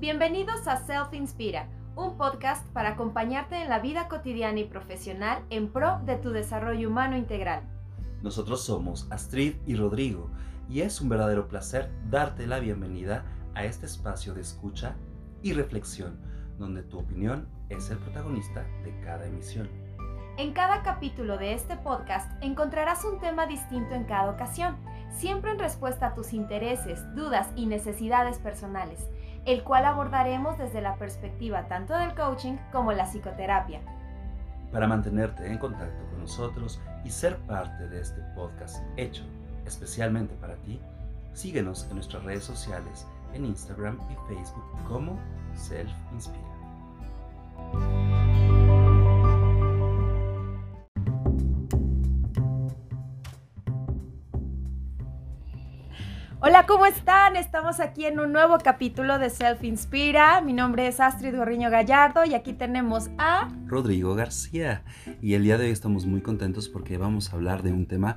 Bienvenidos a Self Inspira, un podcast para acompañarte en la vida cotidiana y profesional en pro de tu desarrollo humano integral. Nosotros somos Astrid y Rodrigo y es un verdadero placer darte la bienvenida a este espacio de escucha y reflexión, donde tu opinión es el protagonista de cada emisión. En cada capítulo de este podcast encontrarás un tema distinto en cada ocasión, siempre en respuesta a tus intereses, dudas y necesidades personales el cual abordaremos desde la perspectiva tanto del coaching como la psicoterapia. Para mantenerte en contacto con nosotros y ser parte de este podcast hecho especialmente para ti, síguenos en nuestras redes sociales en Instagram y Facebook como Self Inspira. Hola, ¿cómo están? Estamos aquí en un nuevo capítulo de Self Inspira. Mi nombre es Astrid Gorriño Gallardo y aquí tenemos a Rodrigo García. Y el día de hoy estamos muy contentos porque vamos a hablar de un tema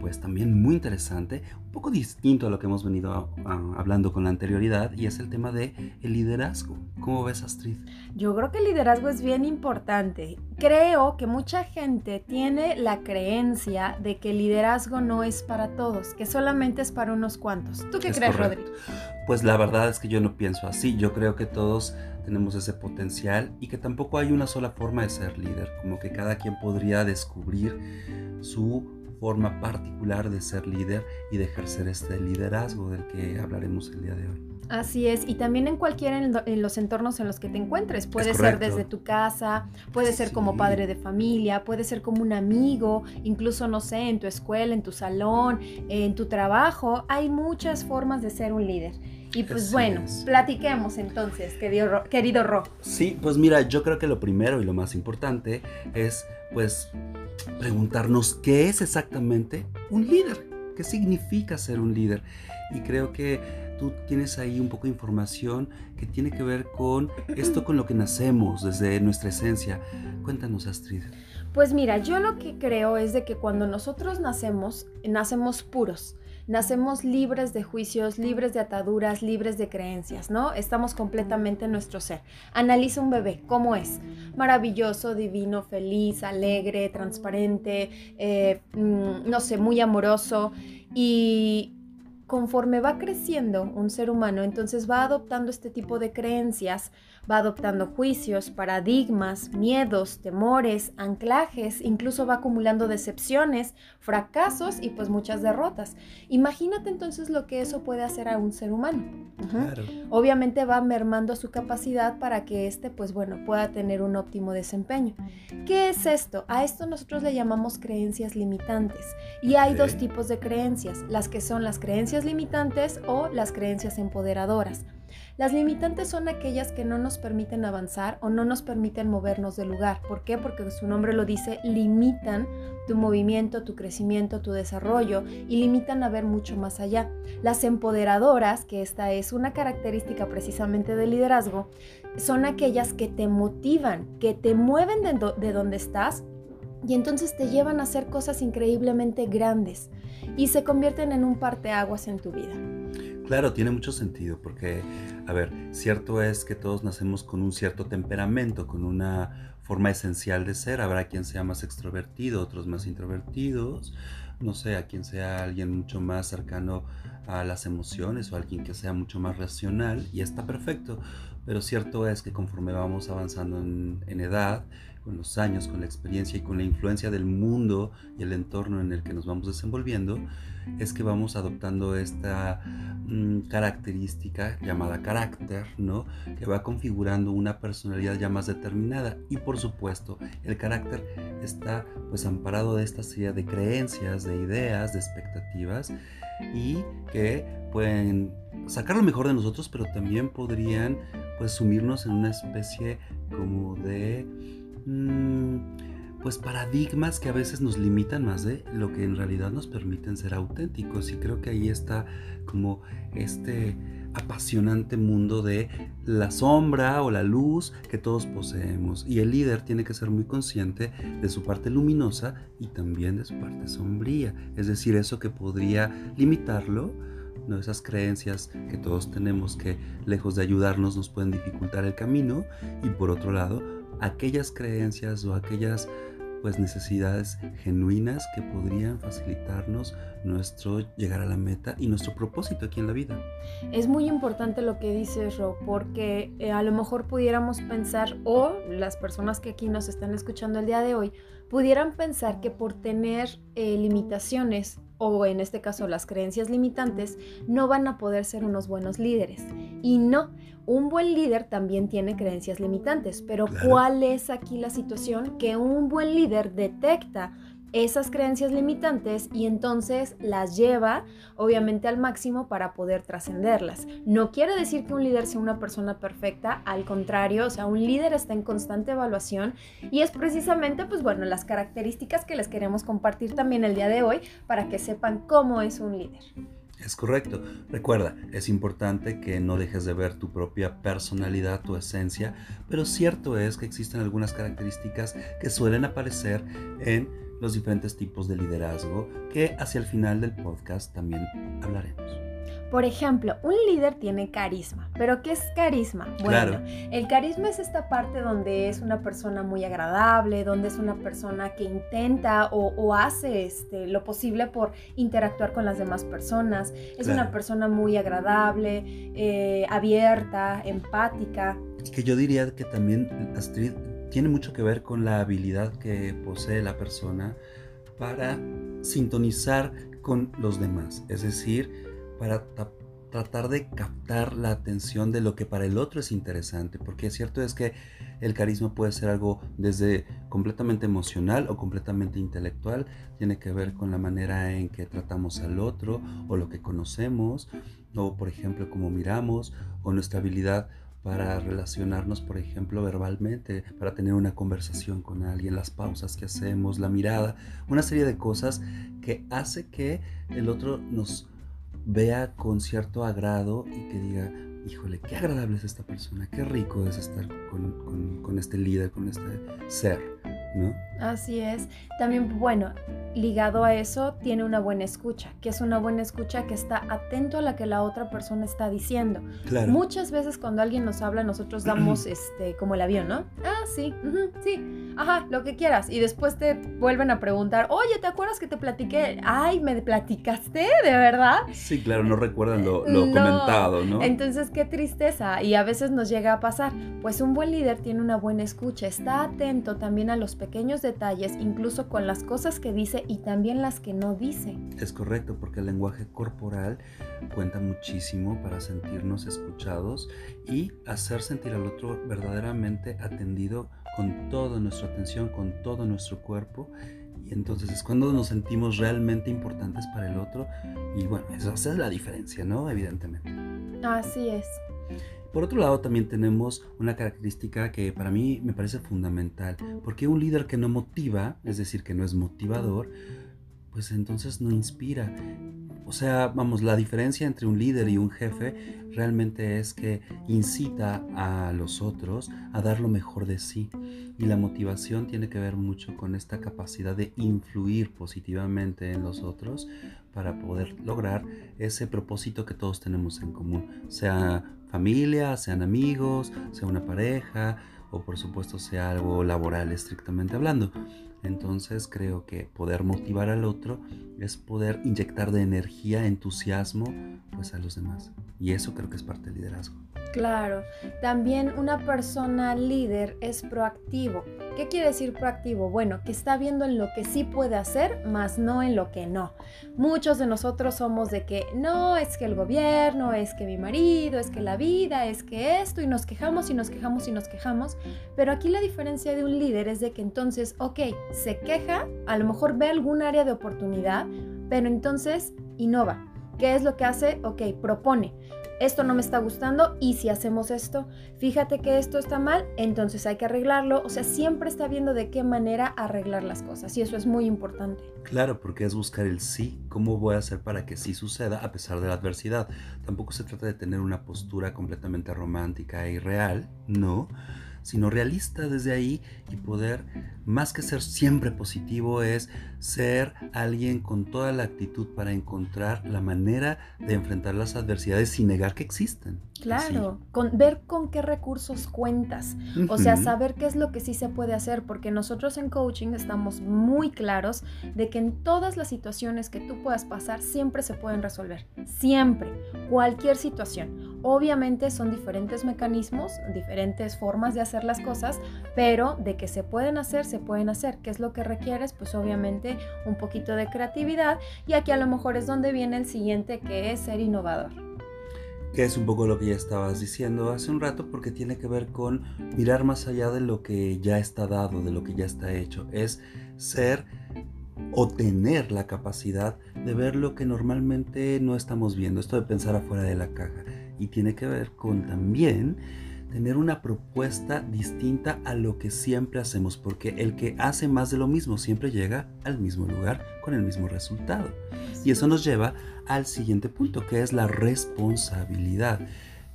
pues también muy interesante, un poco distinto a lo que hemos venido hablando con la anterioridad y es el tema de el liderazgo. ¿Cómo ves Astrid? Yo creo que el liderazgo es bien importante. Creo que mucha gente tiene la creencia de que el liderazgo no es para todos, que solamente es para unos cuantos. ¿Tú qué crees, Rodrigo? Pues la verdad es que yo no pienso así. Yo creo que todos tenemos ese potencial y que tampoco hay una sola forma de ser líder, como que cada quien podría descubrir su forma particular de ser líder y de ejercer este liderazgo del que hablaremos el día de hoy. Así es, y también en cualquiera en los entornos en los que te encuentres. Puede ser desde tu casa, puede ser como padre de familia, puede ser como un amigo, incluso, no sé, en tu escuela, en tu salón, en tu trabajo. Hay muchas formas de ser un líder. Y pues bueno, platiquemos entonces, querido, querido Ro. Sí, pues mira, yo creo que lo primero y lo más importante es pues preguntarnos qué es exactamente un líder, qué significa ser un líder. Y creo que tú tienes ahí un poco de información que tiene que ver con esto con lo que nacemos desde nuestra esencia. Cuéntanos, Astrid. Pues mira, yo lo que creo es de que cuando nosotros nacemos, nacemos puros nacemos libres de juicios, libres de ataduras, libres de creencias, ¿no? Estamos completamente en nuestro ser. Analiza un bebé, ¿cómo es? Maravilloso, divino, feliz, alegre, transparente, eh, mm, no sé, muy amoroso. Y conforme va creciendo un ser humano, entonces va adoptando este tipo de creencias va adoptando juicios, paradigmas, miedos, temores, anclajes, incluso va acumulando decepciones, fracasos y pues muchas derrotas. Imagínate entonces lo que eso puede hacer a un ser humano. Obviamente va mermando su capacidad para que éste pues bueno pueda tener un óptimo desempeño. ¿Qué es esto? A esto nosotros le llamamos creencias limitantes. Y hay dos tipos de creencias, las que son las creencias limitantes o las creencias empoderadoras. Las limitantes son aquellas que no nos permiten avanzar o no nos permiten movernos del lugar. ¿Por qué? Porque su nombre lo dice, limitan tu movimiento, tu crecimiento, tu desarrollo y limitan a ver mucho más allá. Las empoderadoras, que esta es una característica precisamente del liderazgo, son aquellas que te motivan, que te mueven de donde estás y entonces te llevan a hacer cosas increíblemente grandes y se convierten en un parteaguas en tu vida. Claro, tiene mucho sentido porque, a ver, cierto es que todos nacemos con un cierto temperamento, con una forma esencial de ser. Habrá quien sea más extrovertido, otros más introvertidos. No sé, a quien sea alguien mucho más cercano a las emociones o alguien que sea mucho más racional y está perfecto. Pero cierto es que conforme vamos avanzando en, en edad, con los años, con la experiencia y con la influencia del mundo y el entorno en el que nos vamos desenvolviendo, es que vamos adoptando esta mm, característica llamada carácter, ¿no? Que va configurando una personalidad ya más determinada. Y por supuesto, el carácter está pues amparado de esta serie de creencias, de ideas, de expectativas y que pueden sacar lo mejor de nosotros, pero también podrían pues sumirnos en una especie como de pues paradigmas que a veces nos limitan más de lo que en realidad nos permiten ser auténticos. Y creo que ahí está como este apasionante mundo de la sombra o la luz que todos poseemos. Y el líder tiene que ser muy consciente de su parte luminosa y también de su parte sombría, es decir, eso que podría limitarlo ¿no? esas creencias que todos tenemos que lejos de ayudarnos nos pueden dificultar el camino. Y por otro lado aquellas creencias o aquellas pues necesidades genuinas que podrían facilitarnos nuestro llegar a la meta y nuestro propósito aquí en la vida. Es muy importante lo que dices, Ro, porque eh, a lo mejor pudiéramos pensar, o las personas que aquí nos están escuchando el día de hoy, pudieran pensar que por tener eh, limitaciones o en este caso las creencias limitantes, no van a poder ser unos buenos líderes. Y no, un buen líder también tiene creencias limitantes, pero ¿cuál es aquí la situación? Que un buen líder detecta esas creencias limitantes y entonces las lleva obviamente al máximo para poder trascenderlas. No quiere decir que un líder sea una persona perfecta, al contrario, o sea, un líder está en constante evaluación y es precisamente pues bueno, las características que les queremos compartir también el día de hoy para que sepan cómo es un líder. Es correcto. Recuerda, es importante que no dejes de ver tu propia personalidad, tu esencia, pero cierto es que existen algunas características que suelen aparecer en los diferentes tipos de liderazgo que hacia el final del podcast también hablaremos. Por ejemplo, un líder tiene carisma. ¿Pero qué es carisma? Bueno, el carisma es esta parte donde es una persona muy agradable, donde es una persona que intenta o, hace este, lo posible por interactuar con las demás personas. Es una persona muy agradable, eh, abierta, empática. Que yo diría que también, Astrid, tiene mucho que ver con la habilidad que posee la persona para sintonizar con los demás, es decir, para tratar de captar la atención de lo que para el otro es interesante, porque cierto es que el carisma puede ser algo desde completamente emocional o completamente intelectual, tiene que ver con la manera en que tratamos al otro o lo que conocemos, o por ejemplo cómo miramos, o nuestra habilidad para relacionarnos, por ejemplo, verbalmente, para tener una conversación con alguien, las pausas que hacemos, la mirada, una serie de cosas que hace que el otro nos vea con cierto agrado y que diga, híjole, qué agradable es esta persona, qué rico es estar con, con este líder, con este ser, ¿no? Así es. También, bueno, ligado a eso, tiene una buena escucha, que es una buena escucha que está atento a la que la otra persona está diciendo. Muchas veces cuando alguien nos habla, nosotros damos este como el avión, ¿no? Ah, sí, sí, ajá, lo que quieras. Y después te vuelven a preguntar, oye, ¿te acuerdas que te platiqué? Ay, ¿me platicaste? ¿De verdad? Sí, claro, no recuerdan lo, lo comentado, ¿no? Entonces, qué tristeza. Y a veces nos llega a pasar. Pues un buen líder tiene una buena escucha, está atento también a los pequeños detalles, incluso con las cosas que dice y también las que no dice. Es correcto, porque el lenguaje corporal cuenta muchísimo para sentirnos escuchados y hacer sentir al otro verdaderamente atendido con toda nuestra atención, con todo nuestro cuerpo. Y entonces es cuando nos sentimos realmente importantes para el otro. Y bueno, esa es la diferencia, ¿no? Evidentemente. Así es. Por otro lado, también tenemos una característica que para mí me parece fundamental, porque un líder que no motiva, es decir, que no es motivador, pues entonces no inspira. O sea, vamos, la diferencia entre un líder y un jefe realmente es que incita a los otros a dar lo mejor de sí. Y la motivación tiene que ver mucho con esta capacidad de influir positivamente en los otros para poder lograr ese propósito que todos tenemos en común, sea familia, sean amigos, sea una pareja o por supuesto sea algo laboral estrictamente hablando. Entonces creo que poder motivar al otro es poder inyectar de energía, entusiasmo pues a los demás. Y eso creo que es parte del liderazgo. Claro, también una persona líder es proactivo. ¿Qué quiere decir proactivo? Bueno, que está viendo en lo que sí puede hacer, más no en lo que no. Muchos de nosotros somos de que no, es que el gobierno, es que mi marido, es que la vida, es que esto, y nos quejamos y nos quejamos y nos quejamos. Pero aquí la diferencia de un líder es de que entonces, ok, se queja, a lo mejor ve algún área de oportunidad, pero entonces innova. ¿Qué es lo que hace? Ok, propone esto no me está gustando y si hacemos esto, fíjate que esto está mal, entonces hay que arreglarlo. O sea, siempre está viendo de qué manera arreglar las cosas y eso es muy importante. Claro, porque es buscar el sí, cómo voy a hacer para que sí suceda a pesar de la adversidad. Tampoco se trata de tener una postura completamente romántica y real, no, sino realista desde ahí y poder, más que ser siempre positivo, es ser alguien con toda la actitud para encontrar la manera de enfrentar las adversidades sin negar que existen. Claro, con, ver con qué recursos cuentas, o sea, saber qué es lo que sí se puede hacer, porque nosotros en coaching estamos muy claros de que en todas las situaciones que tú puedas pasar siempre se pueden resolver, siempre, cualquier situación. Obviamente son diferentes mecanismos, diferentes formas de hacer las cosas, pero de que se pueden hacer, se pueden hacer. ¿Qué es lo que requieres? Pues obviamente un poquito de creatividad y aquí a lo mejor es donde viene el siguiente que es ser innovador que es un poco lo que ya estabas diciendo hace un rato, porque tiene que ver con mirar más allá de lo que ya está dado, de lo que ya está hecho. Es ser o tener la capacidad de ver lo que normalmente no estamos viendo, esto de pensar afuera de la caja. Y tiene que ver con también tener una propuesta distinta a lo que siempre hacemos, porque el que hace más de lo mismo siempre llega al mismo lugar con el mismo resultado. Y eso nos lleva al siguiente punto, que es la responsabilidad,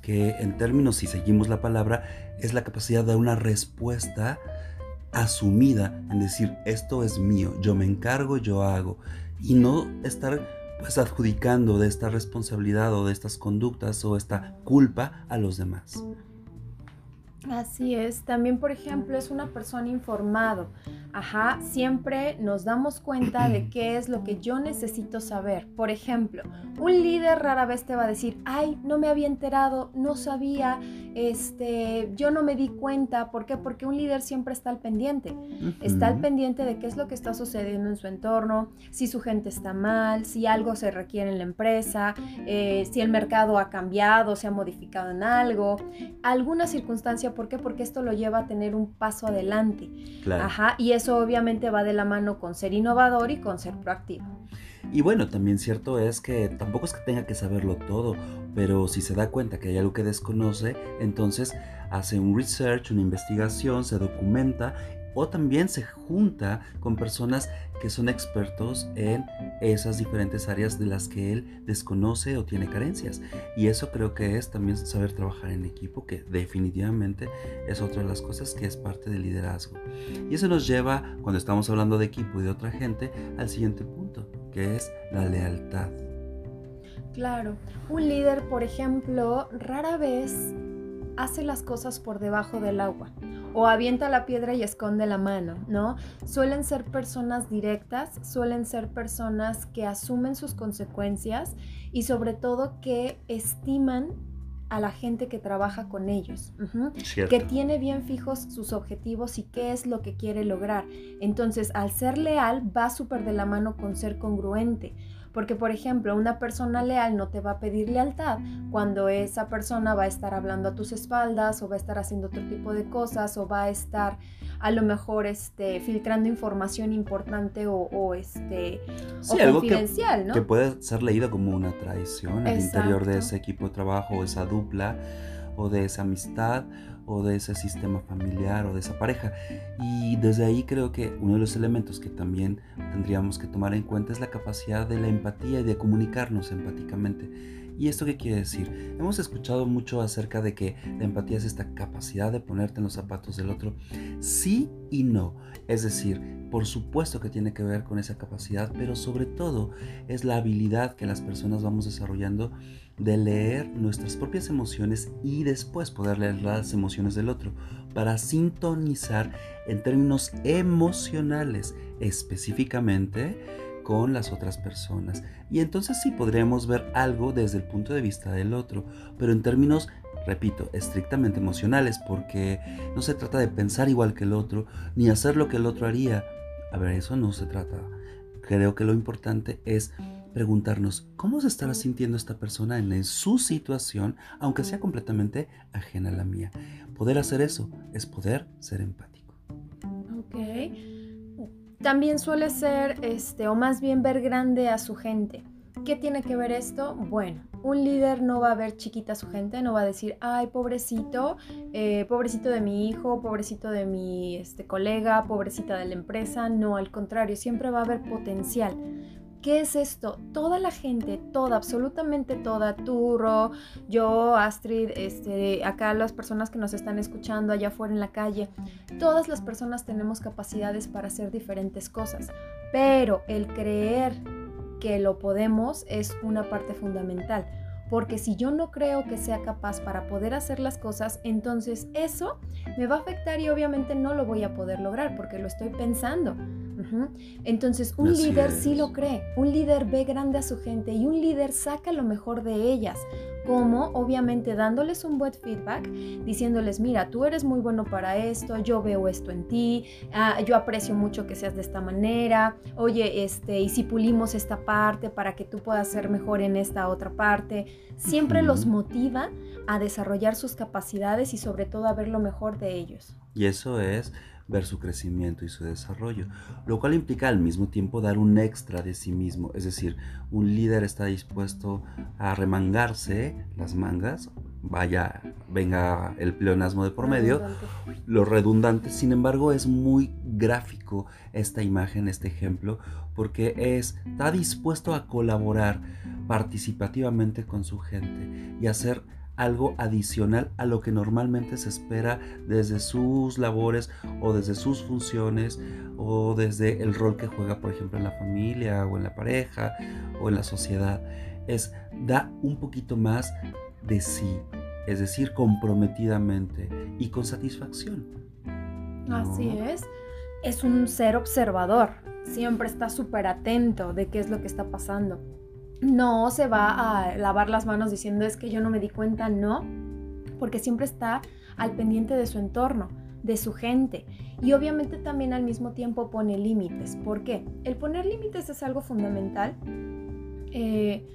que en términos, si seguimos la palabra, es la capacidad de dar una respuesta asumida en decir, esto es mío, yo me encargo, yo hago, y no estar pues adjudicando de esta responsabilidad o de estas conductas o esta culpa a los demás. Así es. También, por ejemplo, es una persona informado. Ajá, siempre nos damos cuenta de qué es lo que yo necesito saber. Por ejemplo, un líder rara vez te va a decir, ay, no me había enterado, no sabía, este, yo no me di cuenta. ¿Por qué? Porque un líder siempre está al pendiente. Está al pendiente de qué es lo que está sucediendo en su entorno, si su gente está mal, si algo se requiere en la empresa, eh, si el mercado ha cambiado, se ha modificado en algo, alguna circunstancia ¿Por qué? Porque esto lo lleva a tener un paso adelante. Ajá, y eso obviamente va de la mano con ser innovador y con ser proactivo. Y bueno, también cierto es que tampoco es que tenga que saberlo todo, pero si se da cuenta que hay algo que desconoce, entonces hace un research, una investigación, se documenta o también se junta con personas que son expertos en esas diferentes áreas de las que él desconoce o tiene carencias. Y eso creo que es también saber trabajar en equipo, que definitivamente es otra de las cosas que es parte del liderazgo. Y eso nos lleva, cuando estamos hablando de equipo y de otra gente, al siguiente punto, que es la lealtad. Claro, un líder, por ejemplo, rara vez hace las cosas por debajo del agua o avienta la piedra y esconde la mano, ¿no? Suelen ser personas directas, suelen ser personas que asumen sus consecuencias y sobre todo que estiman a la gente que trabaja con ellos, que tiene bien fijos sus objetivos y qué es lo que quiere lograr. Entonces, al ser leal, va súper de la mano con ser congruente. Porque, por ejemplo, una persona leal no te va a pedir lealtad cuando esa persona va a estar hablando a tus espaldas o va a estar haciendo otro tipo de cosas o va a estar a lo mejor este, filtrando información importante o, este, confidencial, que, Que puede ser leído como una traición al interior de ese equipo de trabajo o esa dupla o de esa amistad o de ese sistema familiar o de esa pareja. Y desde ahí creo que uno de los elementos que también tendríamos que tomar en cuenta es la capacidad de la empatía y de comunicarnos empáticamente. ¿Y esto qué quiere decir? Hemos escuchado mucho acerca de que la empatía es esta capacidad de ponerte en los zapatos del otro. Sí y no. Es decir, por supuesto que tiene que ver con esa capacidad, pero sobre todo es la habilidad que las personas vamos desarrollando de leer nuestras propias emociones y después poder leer las emociones del otro para sintonizar en términos emocionales específicamente con las otras personas. Y entonces sí podremos ver algo desde el punto de vista del otro, pero en términos, repito, estrictamente emocionales, porque no se trata de pensar igual que el otro, ni hacer lo que el otro haría. A ver, eso no se trata. Creo que lo importante es preguntarnos cómo se estará sintiendo esta persona en su situación, aunque sea completamente ajena a la mía. Poder hacer eso es poder ser empático. Ok. También suele ser, este, o más bien ver grande a su gente. ¿Qué tiene que ver esto? Bueno, un líder no va a ver chiquita a su gente, no va a decir, ay, pobrecito, eh, pobrecito de mi hijo, pobrecito de mi este, colega, pobrecita de la empresa. No, al contrario, siempre va a haber potencial ¿Qué es esto? Toda la gente, toda, absolutamente toda, Turro, yo, Astrid, este, acá las personas que nos están escuchando allá afuera en la calle, todas las personas tenemos capacidades para hacer diferentes cosas, pero el creer que lo podemos es una parte fundamental porque si yo no creo que sea capaz para poder hacer las cosas, entonces eso me va a afectar y obviamente no lo voy a poder lograr porque lo estoy pensando. Entonces un líder sí lo cree, un líder ve grande a su gente y un líder saca lo mejor de ellas. Como obviamente dándoles un buen feedback, diciéndoles, mira, tú eres muy bueno para esto, yo veo esto en ti, ah, yo aprecio mucho que seas de esta manera, oye, este, y si pulimos esta parte para que tú puedas ser mejor en esta otra parte, siempre los motiva a desarrollar sus capacidades y sobre todo a ver lo mejor de ellos. Y eso es ver su crecimiento y su desarrollo, lo cual implica al mismo tiempo dar un extra de sí mismo, es decir, un líder está dispuesto a remangarse las mangas, vaya, venga el pleonasmo de por medio, lo redundante, sin embargo es muy gráfico esta imagen, este ejemplo, porque es, está dispuesto a colaborar participativamente con su gente y hacer algo adicional a lo que normalmente se espera desde sus labores o desde sus funciones o desde el rol que juega, por ejemplo, en la familia o en la pareja o en la sociedad. Es da un poquito más de sí, es decir, comprometidamente y con satisfacción. Así es. Es un ser observador. Siempre está súper atento de qué es lo que está pasando no se va a lavar las manos diciendo es que yo no me di cuenta, no, porque siempre está al pendiente de su entorno, de su gente. Y obviamente también al mismo tiempo pone límites. ¿Por qué? El poner límites es algo fundamental. Eh,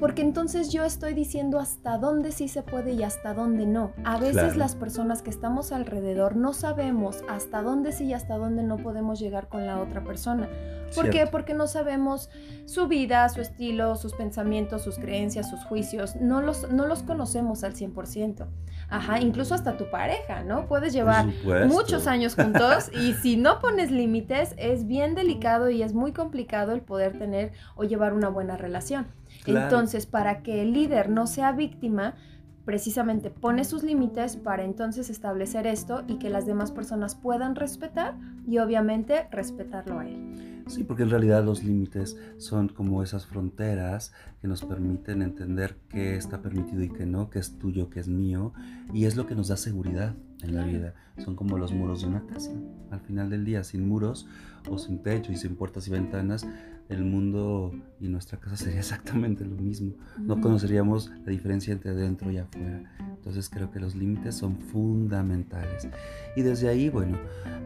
porque entonces yo estoy diciendo hasta dónde sí se puede y hasta dónde no. A veces las personas que estamos alrededor no sabemos hasta dónde sí y hasta dónde no podemos llegar con la otra persona. ¿Por qué? Porque no sabemos su vida, su estilo, sus pensamientos, sus creencias, sus juicios. No los, no los conocemos al 100%. Ajá, incluso hasta tu pareja, ¿no? Puedes llevar muchos años juntos y si no pones límites es bien delicado y es muy complicado el poder tener o llevar una buena relación. Entonces, para que el líder no sea víctima, precisamente pone sus límites para entonces establecer esto y que las demás personas puedan respetar y obviamente respetarlo a él. Sí, porque en realidad los límites son como esas fronteras que nos permiten entender qué está permitido y qué no, qué es tuyo, qué es mío, y es lo que nos da seguridad en la vida. Son como los muros de una casa. Al final del día, sin muros o sin techo y sin puertas y ventanas, el mundo y nuestra casa sería exactamente lo mismo. No conoceríamos la diferencia entre adentro y afuera. Entonces creo que los límites son fundamentales. Y desde ahí, bueno,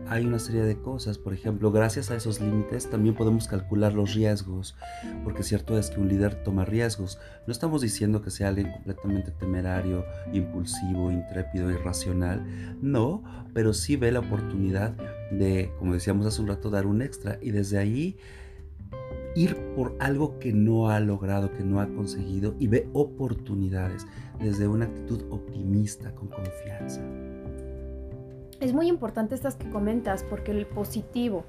hay una serie de cosas. Por ejemplo, gracias a esos límites también podemos calcular los riesgos. Porque cierto es que un líder toma riesgos. No estamos diciendo que sea alguien completamente temerario, impulsivo, intrépido, irracional. No, pero sí ve la oportunidad de, como decíamos hace un rato, dar un extra. Y desde ahí ir por algo que no ha logrado, que no ha conseguido y ve oportunidades desde una actitud optimista, con confianza. Es muy importante estas que comentas porque el positivo,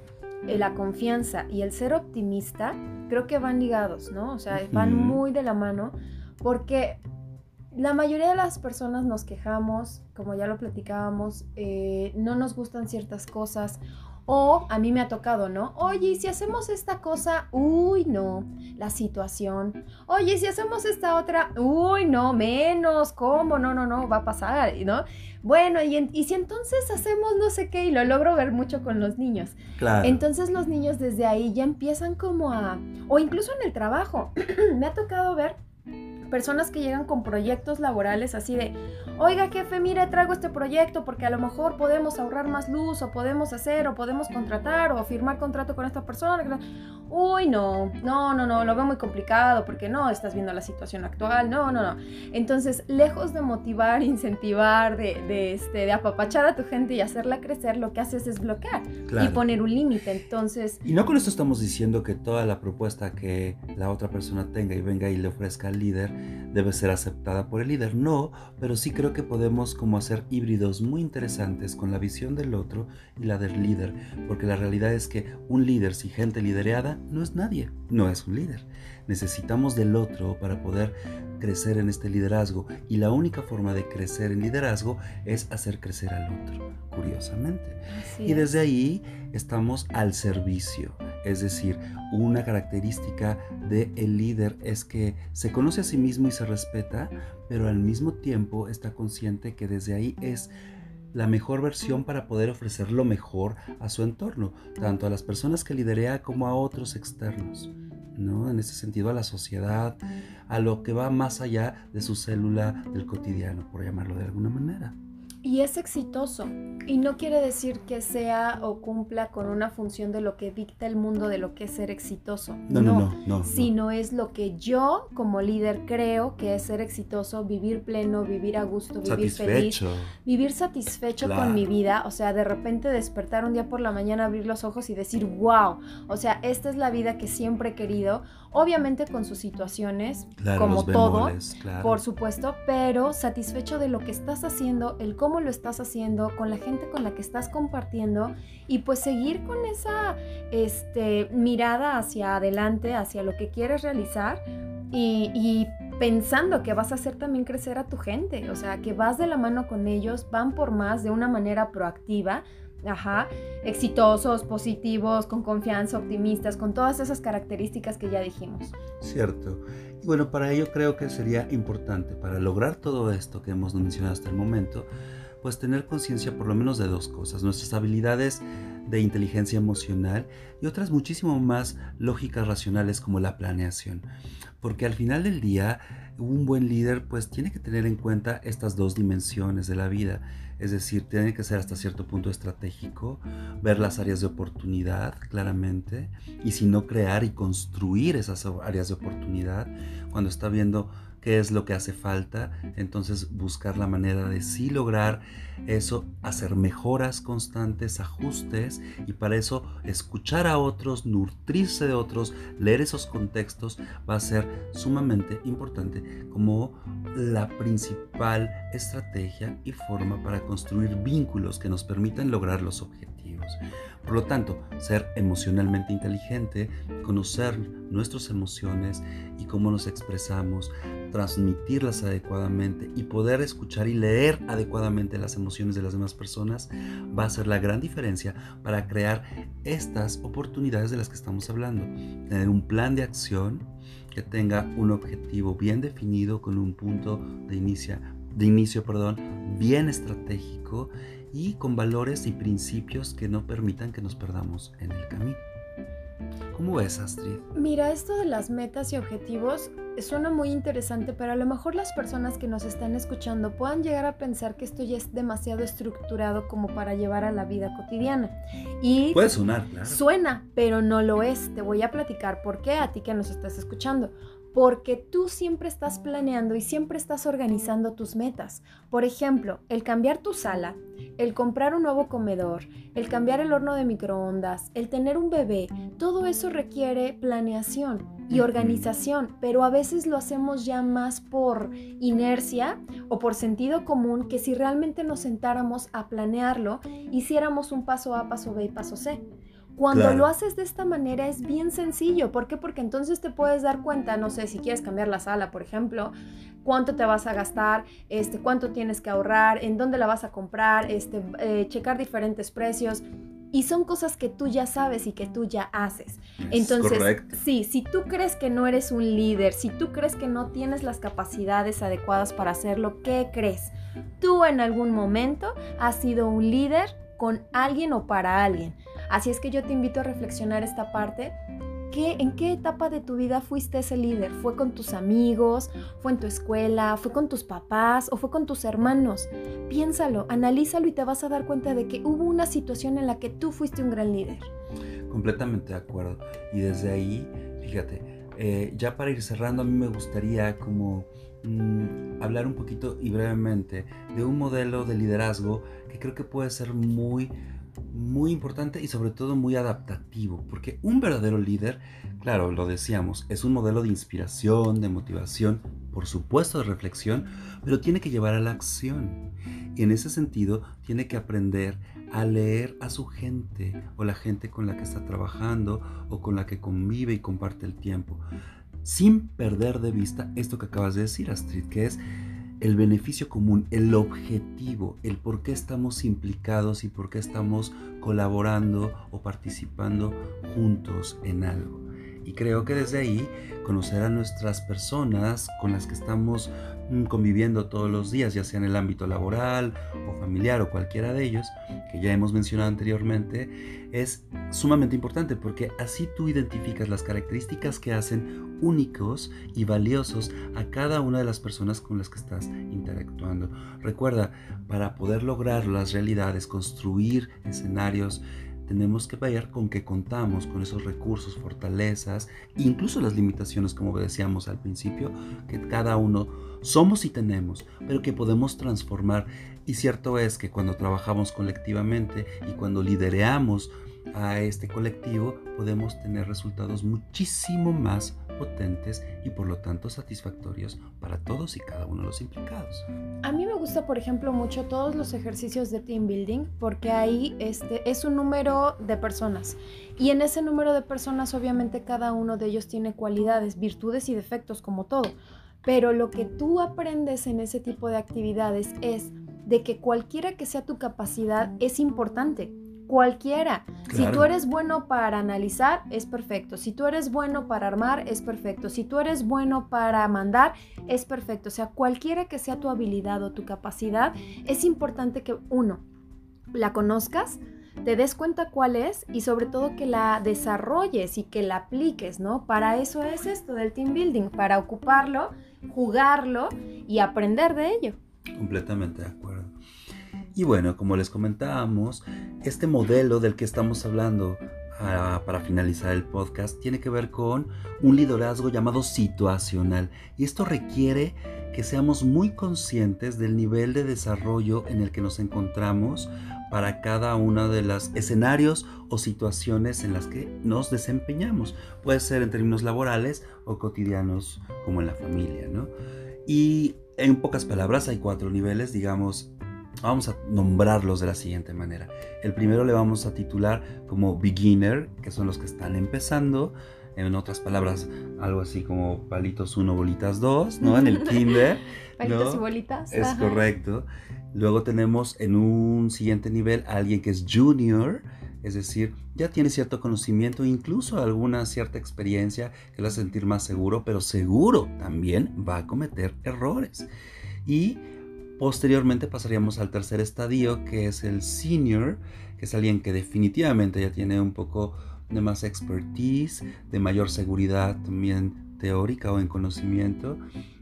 la confianza y el ser optimista creo que van ligados, ¿no? O sea, van muy de la mano porque la mayoría de las personas nos quejamos, como ya lo platicábamos, eh, no nos gustan ciertas cosas o a mí me ha tocado, ¿no? Oye, si hacemos esta cosa, uy, no, la situación. Oye, si hacemos esta otra, uy, no, menos, ¿cómo? No, no, no, va a pasar, ¿no? Bueno, y, y si entonces hacemos no sé qué, y lo logro ver mucho con los niños. Claro. Entonces los niños desde ahí ya empiezan como a, o incluso en el trabajo, me ha tocado ver personas que llegan con proyectos laborales así de, oiga jefe, mire, traigo este proyecto porque a lo mejor podemos ahorrar más luz o podemos hacer o podemos contratar o firmar contrato con esta persona. Uy, no, no, no, no, lo veo muy complicado porque no, estás viendo la situación actual, no, no, no. Entonces, lejos de motivar, incentivar, de, este, de apapachar a tu gente y hacerla crecer, lo que haces es bloquear y poner un límite. Entonces... Y no con esto estamos diciendo que toda la propuesta que la otra persona tenga y venga y le ofrezca al líder debe ser aceptada por el líder. No, pero sí creo que podemos como hacer híbridos muy interesantes con la visión del otro y la del líder, porque la realidad es que un líder, si gente liderada, sola no es nadie, no es un líder. Necesitamos del otro para poder crecer en este liderazgo y la única forma de crecer en liderazgo es hacer crecer al otro, curiosamente. y desde ahí estamos al servicio, es decir, una característica del el líder es que se conoce a sí mismo y se respeta, pero al mismo tiempo está consciente que desde ahí es la mejor versión para poder ofrecer lo mejor a su entorno, tanto a las personas que liderea como a otros externos. ¿no? En ese sentido, a la sociedad, a lo que va más allá de su célula del cotidiano, por llamarlo de alguna manera y es exitoso. Y no quiere decir que sea o cumpla con una función de lo que dicta el mundo de lo que es ser exitoso. No, no, no, no, Sino es lo que yo como líder creo que es ser exitoso, vivir pleno, vivir a gusto, vivir feliz, vivir satisfecho con mi vida. O sea, de repente despertar un día por la mañana, abrir los ojos y decir, wow, o sea, esta es la vida que siempre he querido. Obviamente con sus situaciones, como todo, por supuesto, pero satisfecho de lo que estás haciendo, el cómo lo estás haciendo, con la gente con la que estás compartiendo y pues seguir con esa este, mirada hacia adelante, hacia lo que quieres realizar y, pensando que vas a hacer también crecer a tu gente, o sea, que vas de la mano con ellos, van por más de una manera proactiva. Ajá, exitosos, positivos, con confianza, optimistas, con todas esas características que ya dijimos. Cierto. Y bueno, para ello creo que sería importante, para lograr todo esto que hemos mencionado hasta el momento, pues tener conciencia por lo menos de dos cosas, nuestras habilidades de inteligencia emocional y otras muchísimo más lógicas racionales como la planeación. Porque al final del día, un buen líder pues tiene que tener en cuenta estas dos dimensiones de la vida. Es decir, tiene que ser hasta cierto punto estratégico, ver las áreas de oportunidad claramente y si no crear y construir esas áreas de oportunidad cuando está viendo qué es lo que hace falta, entonces buscar la manera de sí lograr eso, hacer mejoras constantes, ajustes y para eso escuchar a otros, nutrirse de otros, leer esos contextos va a ser sumamente importante como la principal estrategia y forma para construir vínculos que nos permitan lograr los objetivos. Por lo tanto, ser emocionalmente inteligente, conocer nuestras emociones y cómo nos expresamos, transmitirlas adecuadamente y poder escuchar y leer adecuadamente las emociones de las demás personas va a ser la gran diferencia para crear estas oportunidades de las que estamos hablando. Tener un plan de acción que tenga un objetivo bien definido con un punto de inicio, de inicio perdón, bien estratégico y con valores y principios que no permitan que nos perdamos en el camino. ¿Cómo ves, Astrid? Mira, esto de las metas y objetivos suena muy interesante, pero a lo mejor las personas que nos están escuchando puedan llegar a pensar que esto ya es demasiado estructurado como para llevar a la vida cotidiana. Y puede sonar, claro. Suena, pero no lo es. Te voy a platicar por qué a ti que nos estás escuchando porque tú siempre estás planeando y siempre estás organizando tus metas. Por ejemplo, el cambiar tu sala, el comprar un nuevo comedor, el cambiar el horno de microondas, el tener un bebé, todo eso requiere planeación y organización, pero a veces lo hacemos ya más por inercia o por sentido común que si realmente nos sentáramos a planearlo, hiciéramos un paso A, paso B y paso C. Cuando lo haces de esta manera es bien sencillo. ¿Por qué? Porque entonces te puedes dar cuenta, no sé, si quieres cambiar la sala, por ejemplo, cuánto te vas a gastar, este, cuánto tienes que ahorrar, en dónde la vas a comprar, este, eh, checar diferentes precios. Y son cosas que tú ya sabes y que tú ya haces. Entonces, sí, si tú crees que no eres un líder, si tú crees que no tienes las capacidades adecuadas para hacerlo, ¿qué crees? Tú en algún momento has sido un líder con alguien o para alguien. Así es que yo te invito a reflexionar esta parte. ¿Qué, ¿En qué etapa de tu vida fuiste ese líder? ¿Fue con tus amigos? ¿Fue en tu escuela? ¿Fue con tus papás? ¿O fue con tus hermanos? Piénsalo, analízalo y te vas a dar cuenta de que hubo una situación en la que tú fuiste un gran líder. Completamente de acuerdo. Y desde ahí, fíjate, eh, ya para ir cerrando, a mí me gustaría como mm, hablar un poquito y brevemente de un modelo de liderazgo que creo que puede ser muy muy importante y sobre todo muy adaptativo, porque un verdadero líder, claro, lo decíamos, es un modelo de inspiración, de motivación, por supuesto de reflexión, pero tiene que llevar a la acción. Y en ese sentido, tiene que aprender a leer a su gente o la gente con la que está trabajando o con la que convive y comparte el tiempo, sin perder de vista esto que acabas de decir, Astrid, que es el beneficio común, el objetivo, el por qué estamos implicados y por qué estamos colaborando o participando juntos en algo. Y creo que desde ahí conocer a nuestras personas con las que estamos mm, conviviendo todos los días, ya sea en el ámbito laboral o familiar o cualquiera de ellos, que ya hemos mencionado anteriormente, es sumamente importante porque así tú identificas las características que hacen únicos y valiosos a cada una de las personas con las que estás interactuando. Recuerda, para poder lograr las realidades, construir escenarios, tenemos que ver con que contamos con esos recursos, fortalezas, incluso las limitaciones, como decíamos al principio, que cada uno somos y tenemos, pero que podemos transformar. Y cierto es que cuando trabajamos colectivamente y cuando lidereamos a este colectivo, podemos tener resultados muchísimo más potentes y por lo tanto satisfactorios para todos y cada uno de los implicados. A mí me gusta, por ejemplo, mucho todos los ejercicios de team building porque ahí este, es un número de personas y en ese número de personas obviamente cada uno de ellos tiene cualidades, virtudes y defectos como todo. Pero lo que tú aprendes en ese tipo de actividades es de que cualquiera que sea tu capacidad es importante cualquiera. Si tú eres bueno para analizar, es perfecto. Si tú eres bueno para armar, es perfecto. Si tú eres bueno para mandar, es perfecto. O sea, cualquiera que sea tu habilidad o tu capacidad, es importante que uno, la conozcas, te des cuenta cuál es y sobre todo que la desarrolles y que la apliques, ¿no? Para eso es esto del team building, para ocuparlo, jugarlo y aprender de ello. Completamente de acuerdo. Y bueno, como les comentábamos, este modelo del que estamos hablando ah, para finalizar el podcast tiene que ver con un liderazgo llamado situacional. Y esto requiere que seamos muy conscientes del nivel de desarrollo en el que nos encontramos para cada uno de los escenarios o situaciones en las que nos desempeñamos. Puede ser en términos laborales o cotidianos como en la familia, ¿no? Y en pocas palabras hay cuatro niveles, digamos, Vamos a nombrarlos de la siguiente manera. El primero le vamos a titular como beginner, que son los que están empezando. En otras palabras, algo así como palitos 1, bolitas 2, ¿no? En el kinder. palitos y bolitas. Es correcto. Luego tenemos en un siguiente nivel a alguien que es junior, es decir, ya tiene cierto conocimiento, incluso alguna cierta experiencia que lo hace sentir más seguro, pero seguro también va a cometer errores. Y Posteriormente pasaríamos al tercer estadio, que es el senior, que es alguien que definitivamente ya tiene un poco de más expertise, de mayor seguridad también teórica o en conocimiento.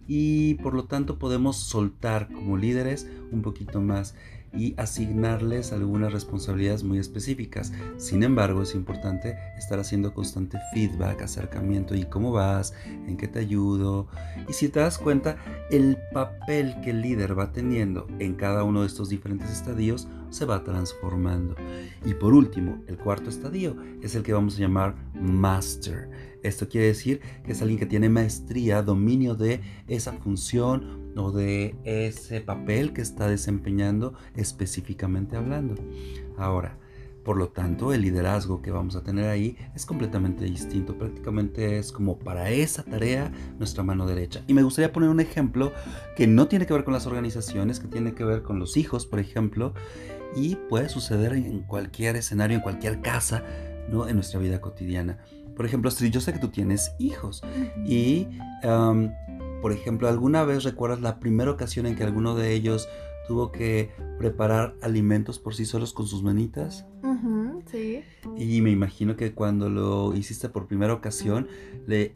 Y por lo tanto podemos soltar como líderes un poquito más y asignarles algunas responsabilidades muy específicas. Sin embargo, es importante estar haciendo constante feedback, acercamiento y cómo vas, en qué te ayudo. Y si te das cuenta, el papel que el líder va teniendo en cada uno de estos diferentes estadios se va transformando. Y por último, el cuarto estadio es el que vamos a llamar master. Esto quiere decir que es alguien que tiene maestría, dominio de esa función o de ese papel que está desempeñando específicamente hablando. Ahora, por lo tanto, el liderazgo que vamos a tener ahí es completamente distinto. Prácticamente es como para esa tarea nuestra mano derecha. Y me gustaría poner un ejemplo que no tiene que ver con las organizaciones, que tiene que ver con los hijos, por ejemplo, y puede suceder en cualquier escenario, en cualquier casa, ¿no? en nuestra vida cotidiana. Por ejemplo, Astrid, yo sé que tú tienes hijos y por ejemplo, ¿alguna vez recuerdas la primera ocasión en que alguno de ellos tuvo que preparar alimentos por sí solos con sus manitas? sí. Y me imagino que cuando lo hiciste por primera ocasión, le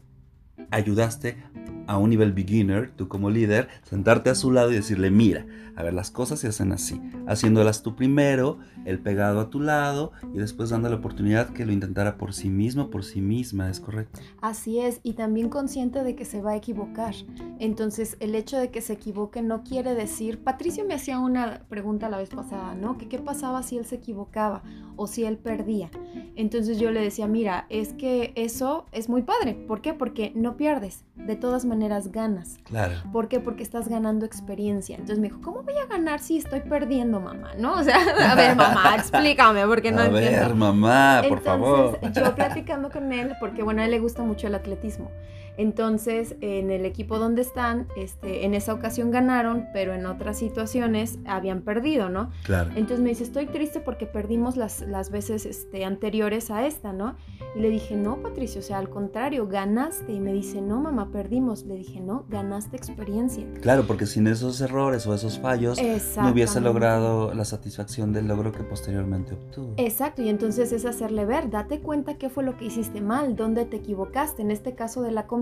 ayudaste a un nivel beginner, tú como líder, sentarte a su lado y decirle, mira, a ver, las cosas se hacen así, haciéndolas tú primero, el pegado a tu lado y después dando la oportunidad que lo intentara por sí mismo, por sí misma, ¿es correcto? Así es, y también consciente de que se va a equivocar. Entonces, el hecho de que se equivoque no quiere decir, Patricio me hacía una pregunta la vez pasada, ¿no? Que qué pasaba si él se equivocaba o si él perdía. Entonces yo le decía, mira, es que eso es muy padre. ¿Por qué? Porque no pierdes, de todas maneras ganas. Claro. ¿Por qué? Porque estás ganando experiencia. Entonces me dijo, ¿cómo voy a ganar si estoy perdiendo, mamá? ¿No? O sea, a ver, mamá, explícame, porque no a entiendo. ver, mamá, por Entonces, favor. yo platicando con él, porque bueno, a él le gusta mucho el atletismo. Entonces, en el equipo donde están, este, en esa ocasión ganaron, pero en otras situaciones habían perdido, ¿no? Claro. Entonces me dice, estoy triste porque perdimos las, las veces este, anteriores a esta, ¿no? Y le dije, no, Patricio, o sea, al contrario, ganaste. Y me dice, no, mamá, perdimos. Le dije, no, ganaste experiencia. Claro, porque sin esos errores o esos fallos no hubiese logrado la satisfacción del logro que posteriormente obtuvo. Exacto, y entonces es hacerle ver, date cuenta qué fue lo que hiciste mal, dónde te equivocaste. En este caso de la comida,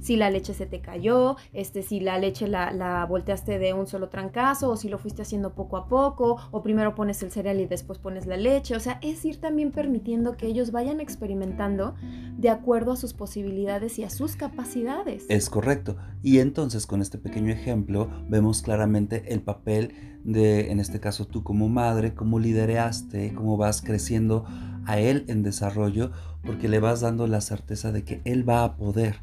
si la leche se te cayó, este, si la leche la, la volteaste de un solo trancazo, o si lo fuiste haciendo poco a poco, o primero pones el cereal y después pones la leche. O sea, es ir también permitiendo que ellos vayan experimentando de acuerdo a sus posibilidades y a sus capacidades. Es correcto. Y entonces con este pequeño ejemplo vemos claramente el papel de, en este caso tú como madre, cómo lideraste, cómo vas creciendo a él en desarrollo, porque le vas dando la certeza de que él va a poder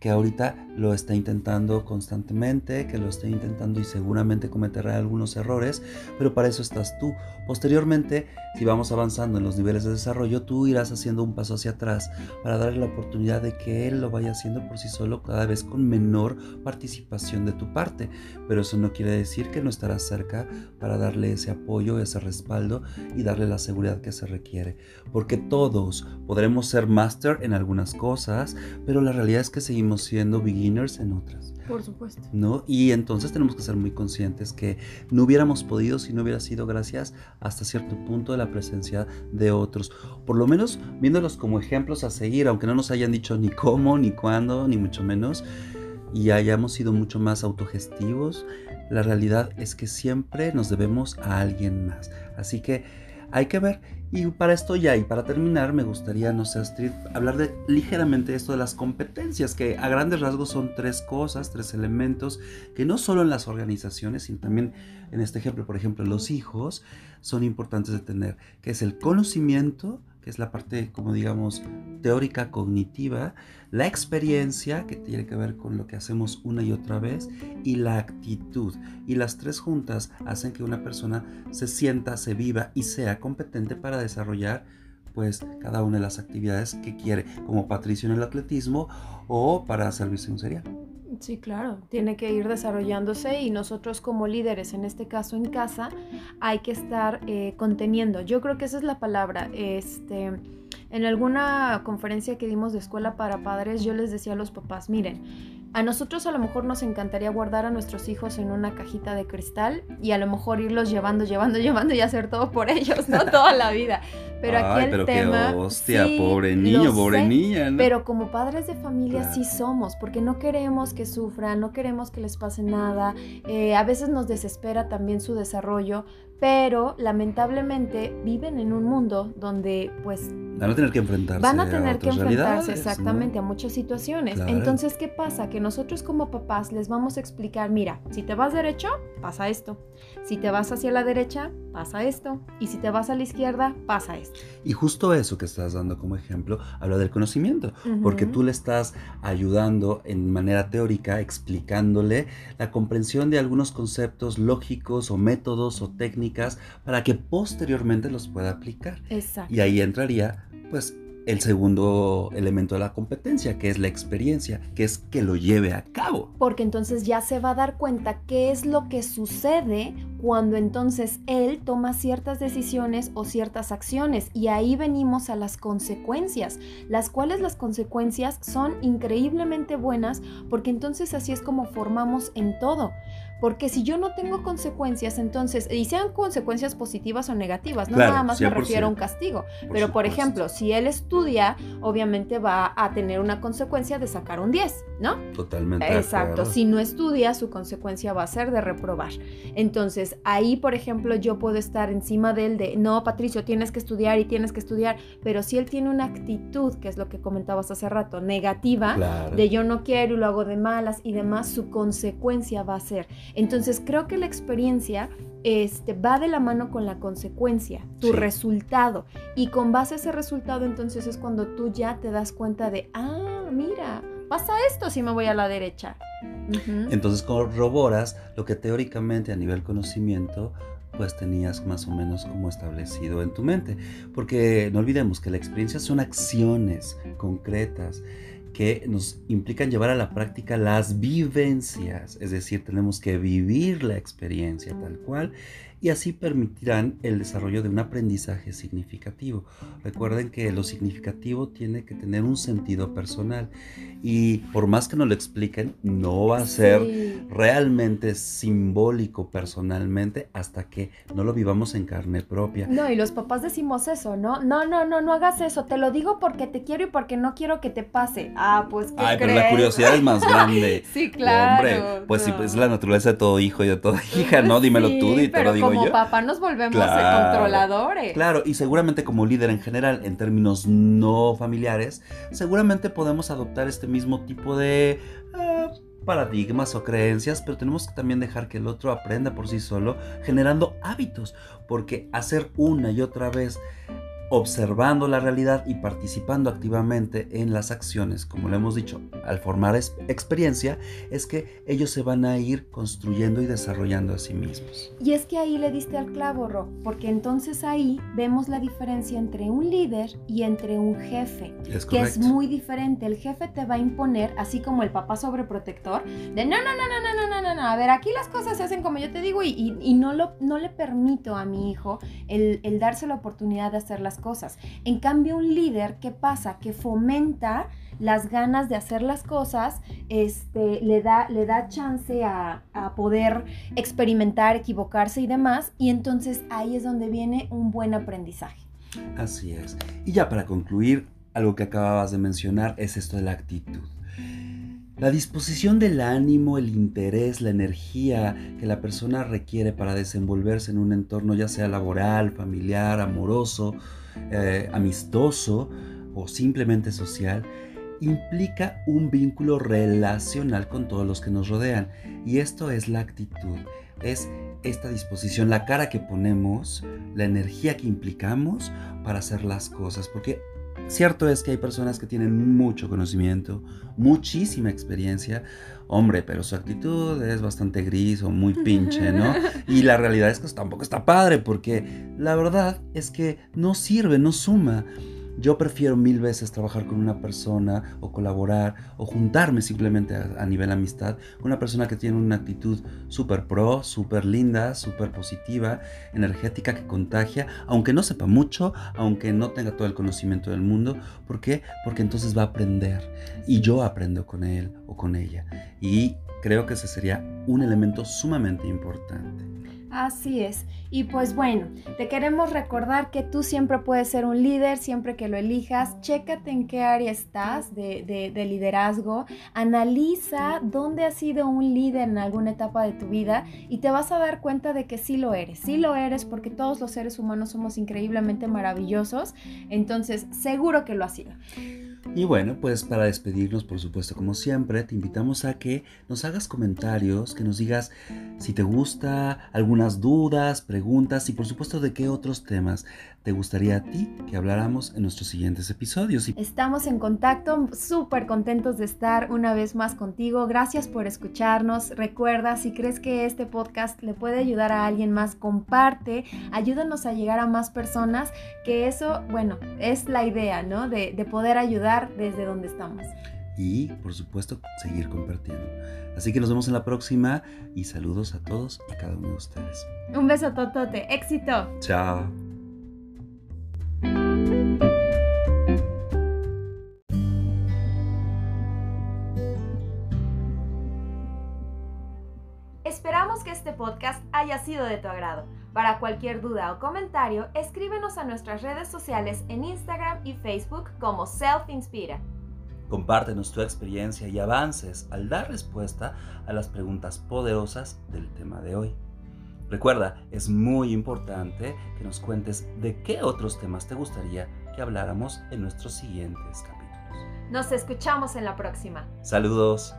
que ahorita lo está intentando constantemente, que lo está intentando y seguramente cometerá algunos errores, pero para eso estás tú. Posteriormente, si vamos avanzando en los niveles de desarrollo, tú irás haciendo un paso hacia atrás para darle la oportunidad de que él lo vaya haciendo por sí solo cada vez con menor participación de tu parte. Pero eso no quiere decir que no estarás cerca para darle ese apoyo, ese respaldo y darle la seguridad que se requiere. Porque todos podremos ser máster en algunas cosas, pero la realidad es que seguimos siendo beginners en otras. Por supuesto. ¿no? Y entonces tenemos que ser muy conscientes que no hubiéramos podido si no hubiera sido gracias hasta cierto punto de la presencia de otros. Por lo menos viéndolos como ejemplos a seguir, aunque no nos hayan dicho ni cómo, ni cuándo, ni mucho menos, y hayamos sido mucho más autogestivos, la realidad es que siempre nos debemos a alguien más. Así que hay que ver. Y para esto ya, y para terminar, me gustaría, no sé, Astrid, hablar de ligeramente esto de las competencias, que a grandes rasgos son tres cosas, tres elementos, que no solo en las organizaciones, sino también en este ejemplo, por ejemplo, los hijos, son importantes de tener, que es el conocimiento, que es la parte, como digamos, teórica, cognitiva, la experiencia, que tiene que ver con lo que hacemos una y otra vez, y la actitud. Y las tres juntas hacen que una persona se sienta, se viva y sea competente para desarrollar pues cada una de las actividades que quiere, como Patricio en el atletismo o para servirse un cereal. Sí, claro, tiene que ir desarrollándose y nosotros como líderes, en este caso en casa, hay que estar eh, conteniendo. Yo creo que esa es la palabra. Este, en alguna conferencia que dimos de escuela para padres, yo les decía a los papás, miren, a nosotros a lo mejor nos encantaría guardar a nuestros hijos en una cajita de cristal y a lo mejor irlos llevando, llevando, llevando y hacer todo por ellos, ¿no? Toda la vida. Pero aquí el pero tema... qué hostia, Sí, pobre niño, pobre sé, niña. ¿no? Pero como padres de familia Claro. sí somos, porque no queremos que sufran, no queremos que les pase nada. eh, a veces nos desespera también su desarrollo, pero lamentablemente viven en un mundo donde pues Van a tener que enfrentarse van a tener que enfrentarse exactamente a muchas situaciones. Claro. Entonces, ¿qué pasa? Que nosotros como papás les vamos a explicar, mira, si te vas derecho, pasa esto. Si te vas hacia la derecha, pasa esto. Y si te vas a la izquierda, pasa esto. Y justo eso que estás dando como ejemplo habla del conocimiento, porque tú le estás ayudando en manera teórica, explicándole la comprensión de algunos conceptos lógicos o métodos o técnicas para que posteriormente los pueda aplicar. Exacto. Y ahí entraría, pues, el segundo elemento de la competencia, que es la experiencia, que es que lo lleve a cabo. porque entonces ya se va a dar cuenta qué es lo que sucede cuando entonces él toma ciertas decisiones o ciertas acciones y ahí venimos a las consecuencias, las cuales las consecuencias son increíblemente buenas porque entonces así es como formamos en todo. Porque si yo no tengo consecuencias, entonces, y sean consecuencias positivas o negativas, no Claro, nada más me 100%. refiero a un castigo, pero por supuesto. ejemplo, si él estudia, obviamente va a tener una consecuencia de sacar un 10, ¿no? Totalmente. Exacto, si no estudia, su consecuencia va a ser de reprobar. Entonces, Entonces ahí, por ejemplo, yo puedo estar encima de él de, no, Patricio, tienes que estudiar y tienes que estudiar, pero si él tiene una actitud, que es lo que comentabas hace rato, negativa, de yo no quiero y lo hago de malas y demás, su consecuencia va a ser. Entonces creo que la experiencia este, va de la mano con la consecuencia, tu resultado. Y con base a ese resultado, entonces es cuando tú ya te das cuenta de, ah, mira, pasa esto si me voy a la derecha. Entonces corroboras lo que teóricamente a nivel conocimiento pues tenías más o menos como establecido en tu mente. Porque no olvidemos que la experiencia son acciones concretas que nos implican llevar a la práctica las vivencias, es decir, tenemos que vivir la experiencia tal cual y así permitirán el desarrollo de un aprendizaje significativo. Recuerden que lo significativo tiene que tener un sentido personal y por más que nos lo expliquen, no va a ser realmente simbólico personalmente hasta que no lo vivamos en carne propia. No, y los papás decimos eso, ¿no? No, no, no, no hagas eso, te lo digo porque te quiero y porque no quiero que te pase. Ah, pues ¿qué Ay, pero la curiosidad es más grande. sí, claro. Hombre, pues sí, pues es la naturaleza de todo hijo y de toda hija, ¿no? Dímelo tú y te lo digo como papá nos volvemos controladores. Claro, y seguramente como líder en general, en términos no familiares, seguramente podemos adoptar este mismo tipo de ah, paradigmas o creencias, pero tenemos que también dejar que el otro aprenda por sí solo, generando hábitos, porque hacer una y otra vez observando la realidad y participando activamente en las acciones, como lo hemos dicho, al formar experiencia, es que ellos se van a ir construyendo y desarrollando a sí mismos. Y es que ahí le diste al clavo, Ro, porque entonces ahí vemos la diferencia entre un líder y entre un jefe, que es muy diferente. El jefe te va a imponer, así como el papá sobreprotector, de no, no, no, no, no, no, no, no, a ver, aquí las cosas se hacen como yo te digo y, y, no, lo, no le permito a mi hijo el, el darse la oportunidad de hacer las cosas. En cambio, un líder, ¿qué pasa? Que fomenta las ganas de hacer las cosas, este, le, da, le da chance a, a, poder experimentar, equivocarse y demás, y entonces ahí es donde viene un buen aprendizaje. Así es. Y ya para concluir, algo que acababas de mencionar es esto de la actitud. La disposición del ánimo, el interés, la energía que la persona requiere para desenvolverse en un entorno ya sea laboral, familiar, amoroso, eh, amistoso o simplemente social, implica un vínculo relacional con todos los que nos rodean. Y esto es la actitud, es esta disposición, la cara que ponemos, la energía que implicamos para hacer las cosas. Porque cierto es que hay personas que tienen mucho conocimiento, muchísima experiencia, hombre, pero su actitud es bastante gris o muy pinche, ¿no? Y la realidad es que tampoco está padre porque la verdad es que no sirve, no suma. Yo prefiero mil veces trabajar con una persona o colaborar o juntarme simplemente a, nivel amistad con una persona que tiene una actitud súper pro, súper linda, súper positiva, energética, que contagia, aunque no sepa mucho, aunque no tenga todo el conocimiento del mundo. ¿Por qué? Porque entonces va a aprender y yo aprendo con él o con ella. Y creo que ese sería un elemento sumamente importante. Así es. Y pues bueno, te queremos recordar que tú siempre puedes ser un líder, siempre que lo elijas. Chécate en qué área estás de, liderazgo. Analiza dónde has sido un líder en alguna etapa de tu vida y te vas a dar cuenta de que sí lo eres. Sí lo eres porque todos los seres humanos somos increíblemente maravillosos. Entonces, seguro que lo has sido. Y bueno, pues para despedirnos, por supuesto, como siempre, te invitamos a que nos hagas comentarios, que nos digas si te gusta, algunas dudas, preguntas y por supuesto de qué otros temas te gustaría a ti que habláramos en nuestros siguientes episodios. Estamos en contacto, súper contentos de estar una vez más contigo. Gracias por escucharnos. Recuerda, si crees que este podcast le puede ayudar a alguien más, comparte, ayúdanos a llegar a más personas, que eso, bueno, es la idea, ¿no? De, de poder ayudar desde donde estamos. Y, por supuesto, seguir compartiendo. Así que nos vemos en la próxima y saludos a todos y a cada uno de ustedes. Un beso totote, éxito. Chao. Este podcast haya sido de tu agrado. Para cualquier duda o comentario, escríbenos a nuestras redes sociales en Instagram y Facebook como Self Inspira. Compártenos tu experiencia y avances al dar respuesta a las preguntas poderosas del tema de hoy. Recuerda, es muy importante que nos cuentes de qué otros temas te gustaría que habláramos en nuestros siguientes capítulos. Nos escuchamos en la próxima. Saludos.